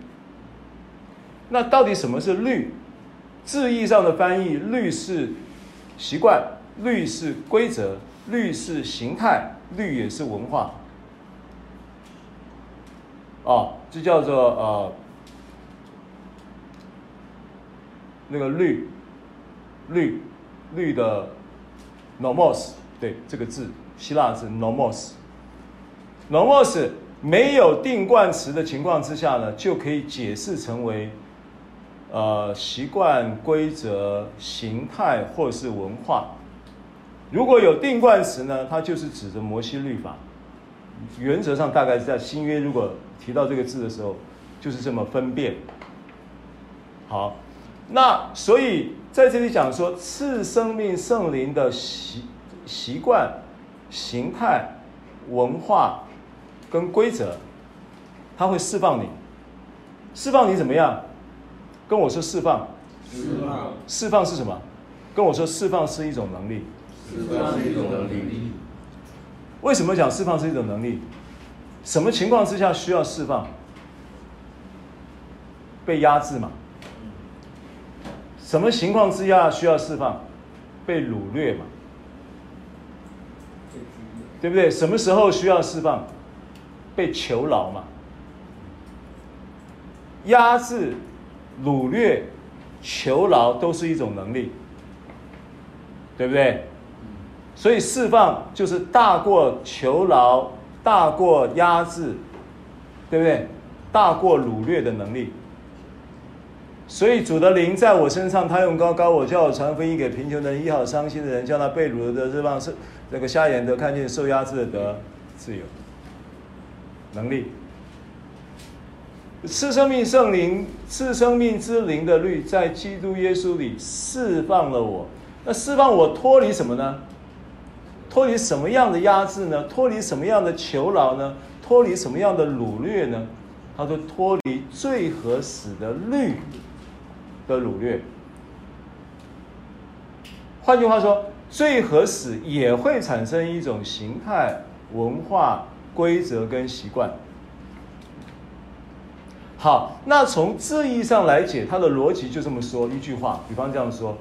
那到底什么是律？字义上的翻译，律是习惯，律是规则，律是形态，绿也是文化。哦，这叫做呃，那个绿绿绿的 nomos，对，这个字，希腊字 nomos。nomos 没有定冠词的情况之下呢，就可以解释成为呃习惯、规则、形态或是文化。如果有定冠词呢，它就是指着摩西律法。原则上大概是在新约，如果提到这个字的时候，就是这么分辨。好，那所以在这里讲说，赐生命圣灵的习习惯、形态、文化跟规则，它会释放你。释放你怎么样？跟我说释放。释放。释放是什么？跟我说释放是一种能力。释放是一种能力。为什么讲释放是一种能力？什么情况之下需要释放？被压制嘛？什么情况之下需要释放？被掳掠嘛？对不对？什么时候需要释放？被囚牢嘛？压制、掳掠、囚牢都是一种能力。对不对？所以释放就是大过囚牢，大过压制，对不对？大过掳掠的能力。所以主的灵在我身上，他用高高我，叫我传福音给贫穷的人，医好伤心的人，叫那被掳的释放，是那个瞎眼的看见，受压制的得自由。能力，赐生命圣灵，赐生命之灵的律，在基督耶稣里释放了我。那释放我脱离什么呢？脱离什么样的压制呢？脱离什么样的囚牢呢？脱离什么样的掳掠呢？他说脱离罪和死的律。的掳掠，换句话说，罪和死也会产生一种形态、文化、规则跟习惯。好，那从字义上来解，它的逻辑就这么说一句话，比方这样说：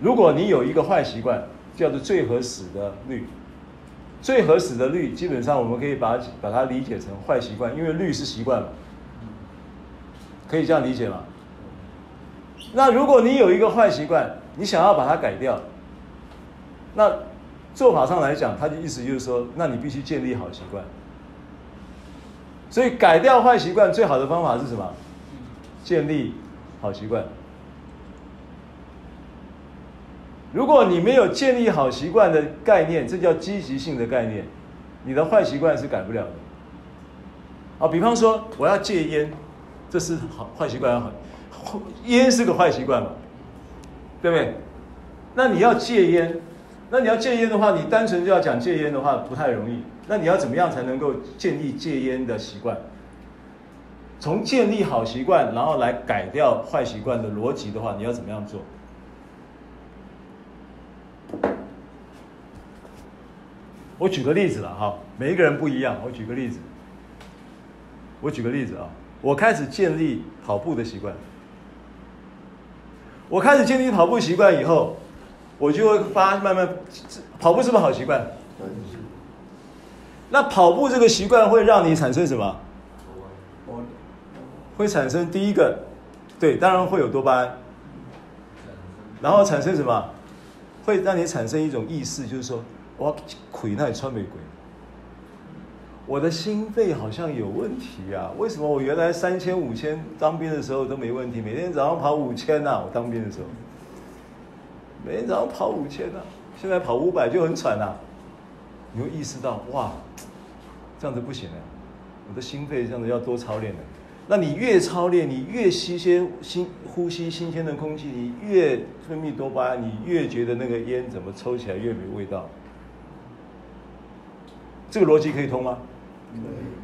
如果你有一个坏习惯，叫做最合死的律，最合死的律，基本上我们可以把把它理解成坏习惯，因为律是习惯嘛。可以这样理解吗？那如果你有一个坏习惯，你想要把它改掉，那做法上来讲，它的意思就是说，那你必须建立好习惯。所以改掉坏习惯最好的方法是什么？建立好习惯。如果你没有建立好习惯的概念，这叫积极性的概念，你的坏习惯是改不了的。啊，比方说我要戒烟。这是好坏习惯要好，烟是个坏习惯嘛，对不对？那你要戒烟，那你要戒烟的话，你单纯就要讲戒烟的话不太容易。那你要怎么样才能够建立戒烟的习惯？从建立好习惯，然后来改掉坏习惯的逻辑的话，你要怎么样做？我举个例子了哈，每一个人不一样。我举个例子，我举个例子啊。我开始建立跑步的习惯。我开始建立跑步习惯以后，我就会发慢慢跑步是不是好习惯？那跑步这个习惯会让你产生什么？会产生第一个，对，当然会有多巴胺。然后产生什么？会让你产生一种意识，就是说，我亏那里穿玫瑰。我的心肺好像有问题啊？为什么我原来三千五千当兵的时候都没问题？每天早上跑五千呐，我当兵的时候，每天早上跑五千呐，现在跑五百就很喘呐。你会意识到哇，这样子不行了，我的心肺这样子要多操练的。那你越操练，你越吸些新呼吸新鲜的空气，你越分泌多巴胺，你越觉得那个烟怎么抽起来越没味道。这个逻辑可以通吗？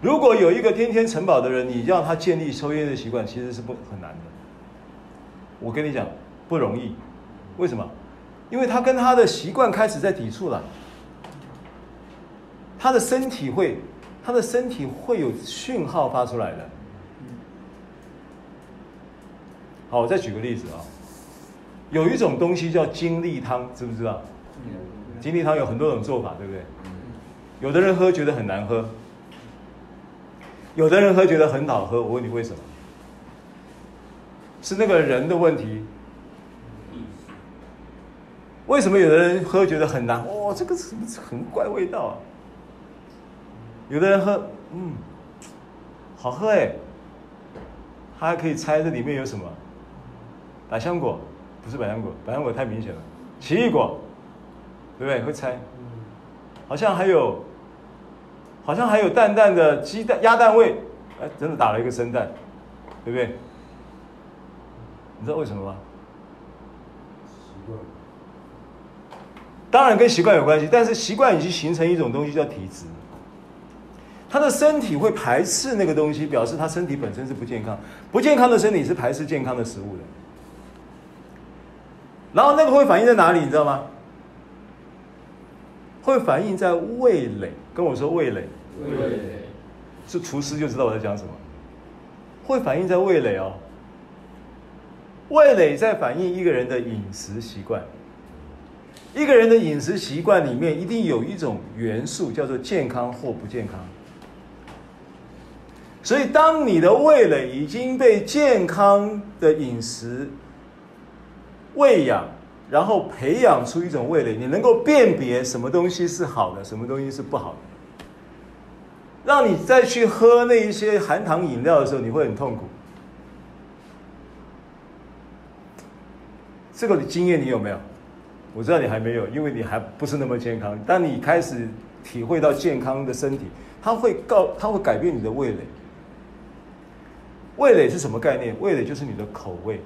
如果有一个天天晨跑的人，你让他建立抽烟的习惯，其实是不很难的。我跟你讲，不容易。为什么？因为他跟他的习惯开始在抵触了。他的身体会，他的身体会有讯号发出来的。好，我再举个例子啊。有一种东西叫精力汤，知不知道？精力汤有很多种做法，对不对？有的人喝觉得很难喝。有的人喝觉得很好喝，我问你为什么？是那个人的问题。为什么有的人喝觉得很难？哇、哦，这个是很怪味道啊！有的人喝，嗯，好喝哎，他还可以猜这里面有什么？百香果？不是百香果，百香果太明显了。奇异果，对不对？会猜？好像还有。好像还有淡淡的鸡蛋鸭蛋味，哎，真的打了一个生蛋，对不对？你知道为什么吗？习惯。当然跟习惯有关系，但是习惯已经形成一种东西叫体质。他的身体会排斥那个东西，表示他身体本身是不健康。不健康的身体是排斥健康的食物的。然后那个会反映在哪里？你知道吗？会反映在味蕾。跟我说味蕾。味蕾，是厨师就知道我在讲什么，会反映在味蕾哦。味蕾在反映一个人的饮食习惯，一个人的饮食习惯里面一定有一种元素叫做健康或不健康。所以，当你的味蕾已经被健康的饮食喂养、然后培养出一种味蕾，你能够辨别什么东西是好的，什么东西是不好的，让你再去喝那一些含糖饮料的时候，你会很痛苦。这个经验你有没有？我知道你还没有，因为你还不是那么健康。当你开始体会到健康的身体，它会告，它会改变你的味蕾。味蕾是什么概念？味蕾就是你的口味。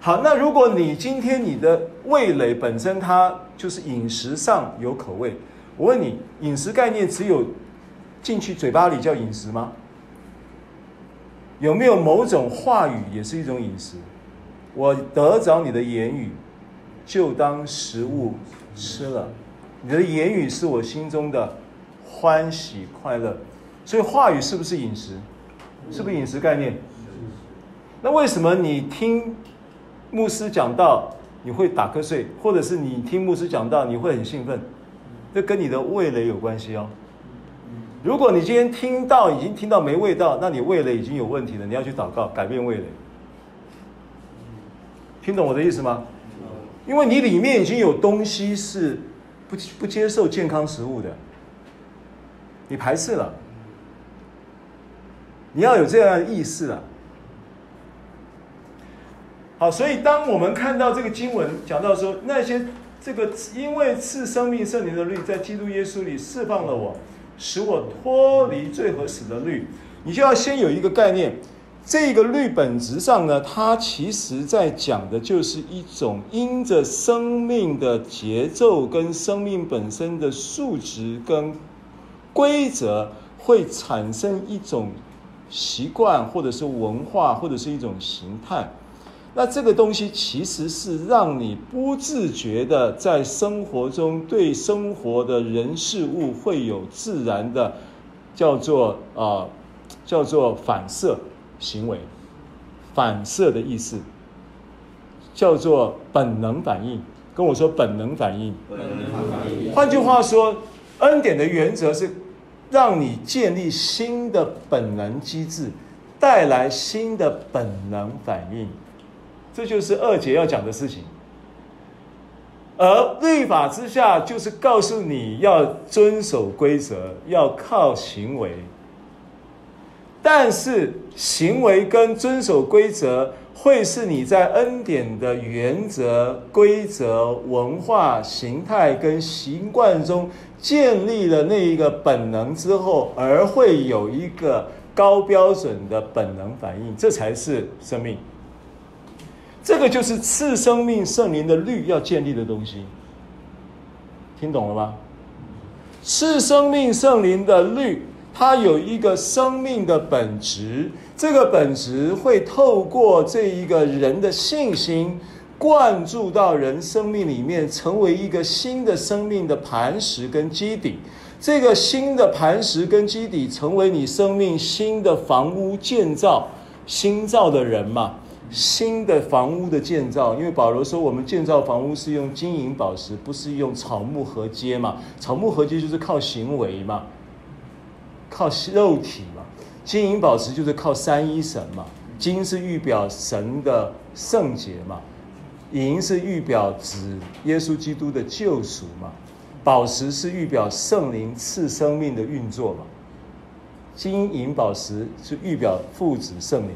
好，那如果你今天你的味蕾本身它就是饮食上有口味，我问你，饮食概念只有进去嘴巴里叫饮食吗？有没有某种话语也是一种饮食？我得着你的言语，就当食物吃了。你的言语是我心中的欢喜快乐，所以话语是不是饮食？是不是饮食概念？那为什么你听牧师讲到你会打瞌睡，或者是你听牧师讲到你会很兴奋？这跟你的味蕾有关系哦。如果你今天听到已经听到没味道，那你味蕾已经有问题了，你要去祷告改变味蕾。听懂我的意思吗？因为你里面已经有东西是不不接受健康食物的，你排斥了。你要有这样的意识啊。好，所以当我们看到这个经文讲到说，那些这个因为赐生命圣灵的律，在基督耶稣里释放了我，使我脱离罪和死的律，你就要先有一个概念。这个律本质上呢，它其实在讲的就是一种因着生命的节奏跟生命本身的数值跟规则，会产生一种习惯，或者是文化，或者是一种形态。那这个东西其实是让你不自觉的在生活中对生活的人事物会有自然的叫做啊、呃，叫做反射。行为反射的意思叫做本能反应，跟我说本能反应。本能反应。换句话说，恩典的原则是让你建立新的本能机制，带来新的本能反应，这就是二姐要讲的事情。而律法之下，就是告诉你要遵守规则，要靠行为。但是行为跟遵守规则，会是你在恩典的原则、规则、文化、形态跟习惯中建立了那一个本能之后，而会有一个高标准的本能反应，这才是生命。这个就是次生命圣灵的律要建立的东西，听懂了吗？次生命圣灵的律。它有一个生命的本质，这个本质会透过这一个人的信心灌注到人生命里面，成为一个新的生命的磐石跟基底。这个新的磐石跟基底，成为你生命新的房屋建造，新造的人嘛，新的房屋的建造。因为保罗说，我们建造房屋是用金银宝石，不是用草木合接嘛。草木合接就是靠行为嘛。靠肉体嘛，金银宝石就是靠三一神嘛。金是预表神的圣洁嘛，银是预表指耶稣基督的救赎嘛，宝石是预表圣灵赐生命的运作嘛。金银宝石是预表父子圣灵。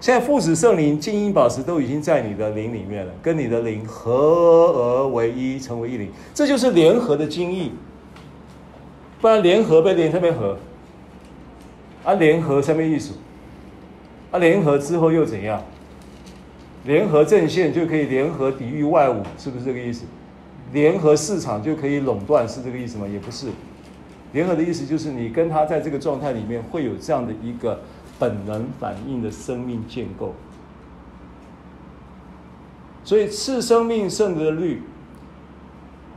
现在父子圣灵、金银宝石都已经在你的灵里面了，跟你的灵合而为一，成为一灵，这就是联合的精义。不然联合被连特别合。啊，联合什么意思？啊，联合之后又怎样？联合阵线就可以联合抵御外侮，是不是这个意思？联合市场就可以垄断，是这个意思吗？也不是。联合的意思就是你跟他在这个状态里面会有这样的一个本能反应的生命建构。所以赐生命圣的律，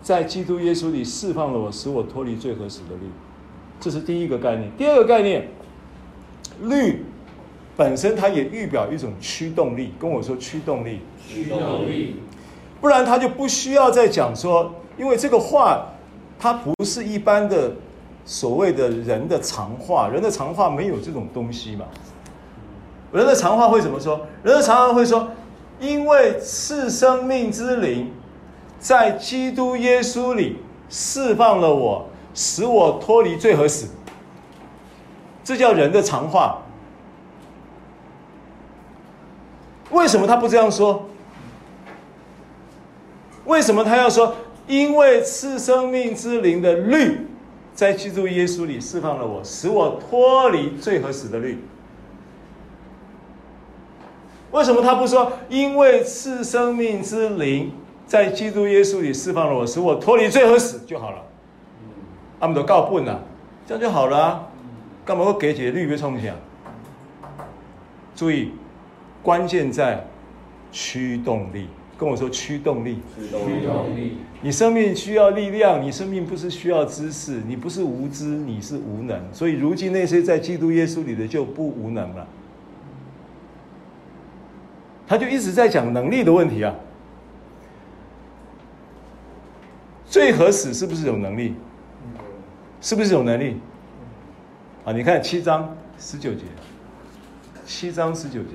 在基督耶稣里释放了我，使我脱离罪和死的律。这是第一个概念。第二个概念。律本身它也预表一种驱动力，跟我说驱动力，驱动力，不然他就不需要再讲说，因为这个话它不是一般的所谓的人的常话，人的常话没有这种东西嘛。人的常话会怎么说？人的常话会说，因为赐生命之灵在基督耶稣里释放了我，使我脱离罪和死。这叫人的常话。为什么他不这样说？为什么他要说？因为赐生命之灵的律，在基督耶稣里释放了我，使我脱离罪和死的律。为什么他不说？因为赐生命之灵在基督耶稣里释放了我，使我脱离罪和死就好了。阿们都告不呢，这样就好了啊。干嘛会给解律被冲响？注意。关键在驱动力，跟我说驱动力。驱动力，你生命需要力量，你生命不是需要知识，你不是无知，你是无能。所以如今那些在基督耶稣里的就不无能了。他就一直在讲能力的问题啊。罪和死是不是有能力？是不是有能力？啊，你看七章十九节，七章十九节。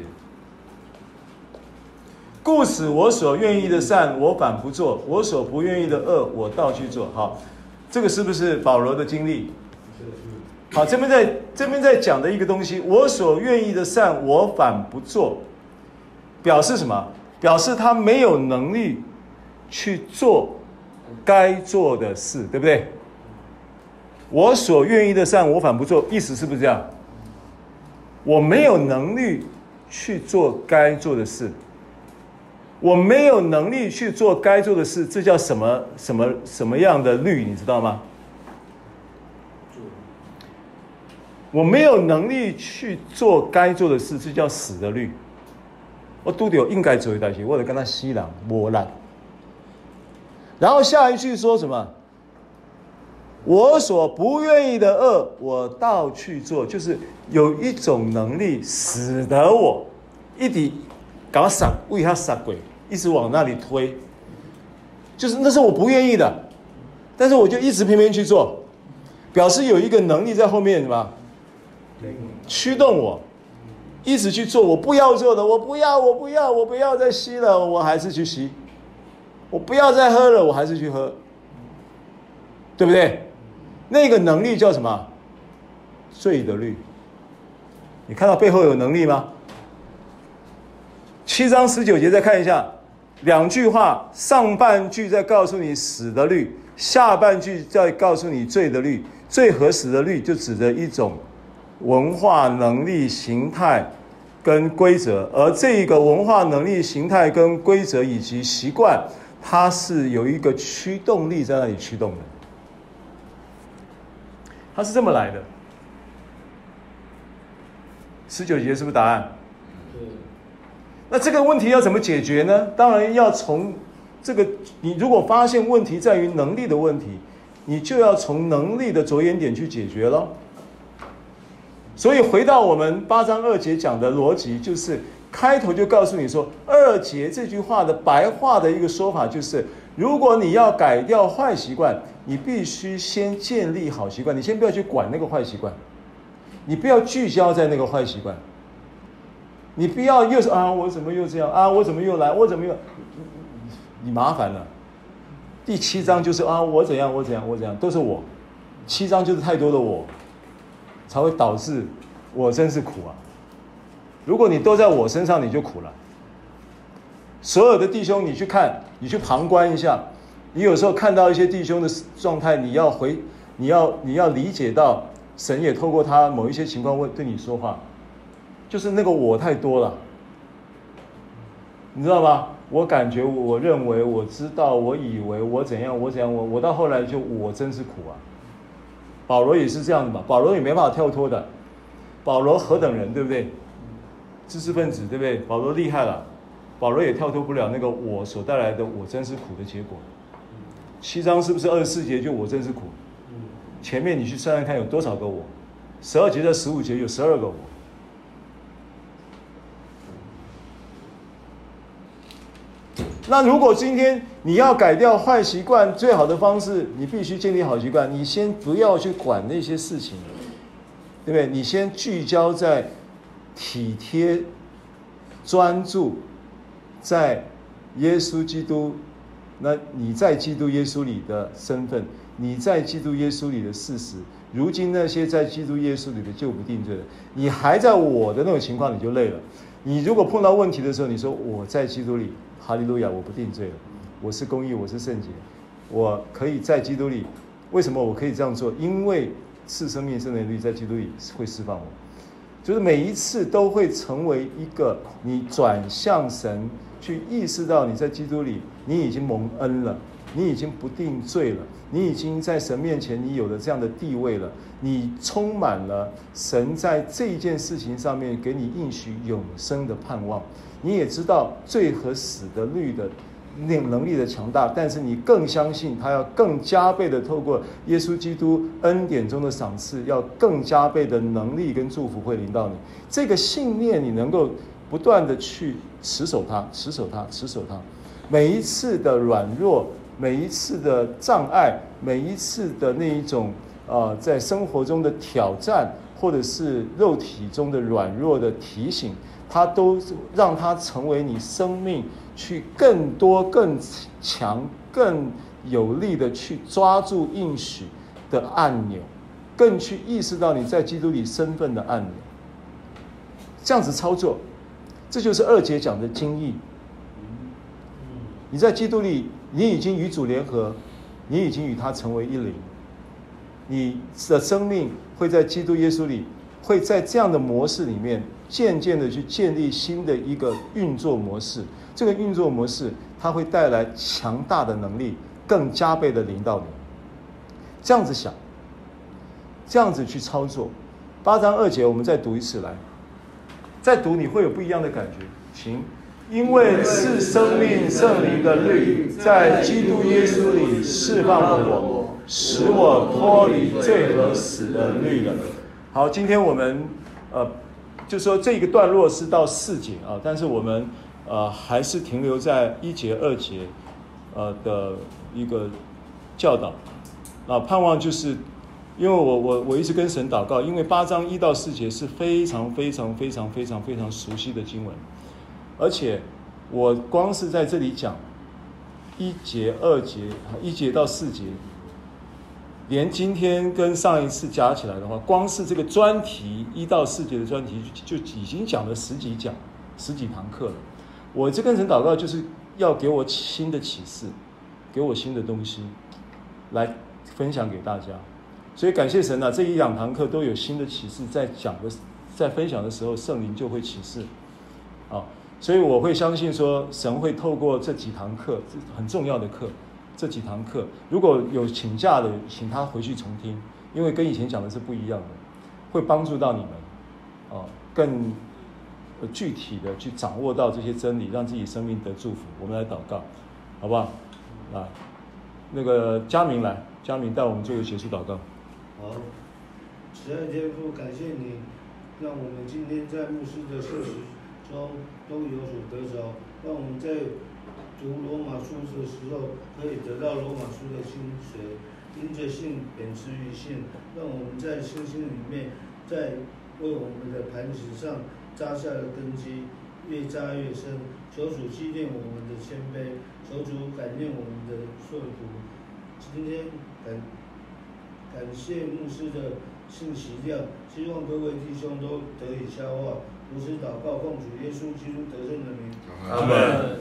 故此，我所愿意的善，我反不做；我所不愿意的恶，我倒去做。好，这个是不是保罗的经历？好，这边在这边在讲的一个东西，我所愿意的善，我反不做，表示什么？表示他没有能力去做该做的事，对不对？我所愿意的善，我反不做，意思是不是这样？我没有能力去做该做的事。我没有能力去做该做的事，这叫什么什么什么样的律？你知道吗？我没有能力去做该做的事，这叫死的律。我都得有应该做的东西，我得跟他吸朗磨烂。然后下一句说什么？我所不愿意的恶，我倒去做，就是有一种能力使得我一滴搞傻为他傻鬼。一直往那里推，就是那是我不愿意的，但是我就一直偏偏去做，表示有一个能力在后面什么，驱动我，一直去做我不要做的，我不要，我不要，我不要再吸了，我还是去吸，我不要再喝了，我还是去喝，对不对？那个能力叫什么？罪的律。你看到背后有能力吗？七章十九节再看一下。两句话，上半句在告诉你死的律，下半句在告诉你罪的律。罪和死的律就指的一种文化能力形态跟规则，而这一个文化能力形态跟规则以及习惯，它是有一个驱动力在那里驱动的。它是这么来的。十九节是不是答案？那这个问题要怎么解决呢？当然要从这个，你如果发现问题在于能力的问题，你就要从能力的着眼点去解决喽。所以回到我们八章二节讲的逻辑，就是开头就告诉你说，二节这句话的白话的一个说法就是，如果你要改掉坏习惯，你必须先建立好习惯，你先不要去管那个坏习惯，你不要聚焦在那个坏习惯。你不要又是啊，我怎么又这样啊？我怎么又来？我怎么又？你麻烦了。第七章就是啊，我怎样，我怎样，我怎样，都是我。七章就是太多的我，才会导致我真是苦啊。如果你都在我身上，你就苦了。所有的弟兄，你去看，你去旁观一下。你有时候看到一些弟兄的状态，你要回，你要你要理解到，神也透过他某一些情况会对你说话。就是那个我太多了，你知道吗？我感觉，我认为，我知道，我以为，我怎样，我怎样，我我到后来就我真是苦啊。保罗也是这样的嘛，保罗也没办法跳脱的。保罗何等人，对不对？知识分子，对不对？保罗厉害了，保罗也跳脱不了那个我所带来的我真是苦的结果。七章是不是二十四节就我真是苦？前面你去算算看有多少个我？十二节到十五节有十二个我。那如果今天你要改掉坏习惯，最好的方式，你必须建立好习惯。你先不要去管那些事情，对不对？你先聚焦在体贴、专注在耶稣基督，那你在基督耶稣里的身份，你在基督耶稣里的事实，如今那些在基督耶稣里的就不定罪了。你还在我的那种情况，你就累了。你如果碰到问题的时候，你说我在基督里，哈利路亚，我不定罪了，我是公义，我是圣洁，我可以在基督里。为什么我可以这样做？因为赐生命、圣灵的律在基督里会释放我。就是每一次都会成为一个你转向神，去意识到你在基督里，你已经蒙恩了，你已经不定罪了，你已经在神面前你有了这样的地位了，你充满了神在这件事情上面给你应许永生的盼望，你也知道罪和死的律的。那能力的强大，但是你更相信他要更加倍的透过耶稣基督恩典中的赏赐，要更加倍的能力跟祝福会临到你。这个信念你能够不断的去持守它，持守它，持守它。每一次的软弱，每一次的障碍，每一次的那一种呃，在生活中的挑战，或者是肉体中的软弱的提醒，它都让它成为你生命。去更多、更强、更有力的去抓住应许的按钮，更去意识到你在基督里身份的按钮。这样子操作，这就是二节讲的精意。你在基督里，你已经与主联合，你已经与他成为一灵。你的生命会在基督耶稣里，会在这样的模式里面，渐渐的去建立新的一个运作模式。这个运作模式，它会带来强大的能力，更加倍的临到你。这样子想，这样子去操作。八章二节，我们再读一次来。再读你会有不一样的感觉。行，因为是生命圣灵的律，在基督耶稣里释放了我，使我脱离罪和死的律了。好，今天我们呃，就说这个段落是到四节啊，但是我们。呃，还是停留在一节、二节，呃的一个教导，啊，盼望就是，因为我我我一直跟神祷告，因为八章一到四节是非常非常非常非常非常熟悉的经文，而且我光是在这里讲一节、二节，一节到四节，连今天跟上一次加起来的话，光是这个专题一到四节的专题就已经讲了十几讲、十几堂课了。我这跟神祷告，就是要给我新的启示，给我新的东西，来分享给大家。所以感谢神啊，这一两堂课都有新的启示，在讲的、在分享的时候，圣灵就会启示。啊，所以我会相信说，神会透过这几堂课，很重要的课，这几堂课，如果有请假的，请他回去重听，因为跟以前讲的是不一样的，会帮助到你们，啊，更。具体的去掌握到这些真理，让自己生命得祝福。我们来祷告，好不好？啊，那个佳明来，佳明带我们做个结束祷告。好，慈爱天父，感谢你，让我们今天在牧师的授时中都有所得着，让我们在读罗马书的时候可以得到罗马书的精髓，因着信本持于信，让我们在信心里面，在为我们的磐石上。扎下了根基，越扎越深。求主纪念我们的谦卑，求主感念我们的顺服。今天感感谢牧师的信息量，希望各位弟兄都得以消化。如此祷告，奉主耶稣基督得胜的名。阿门。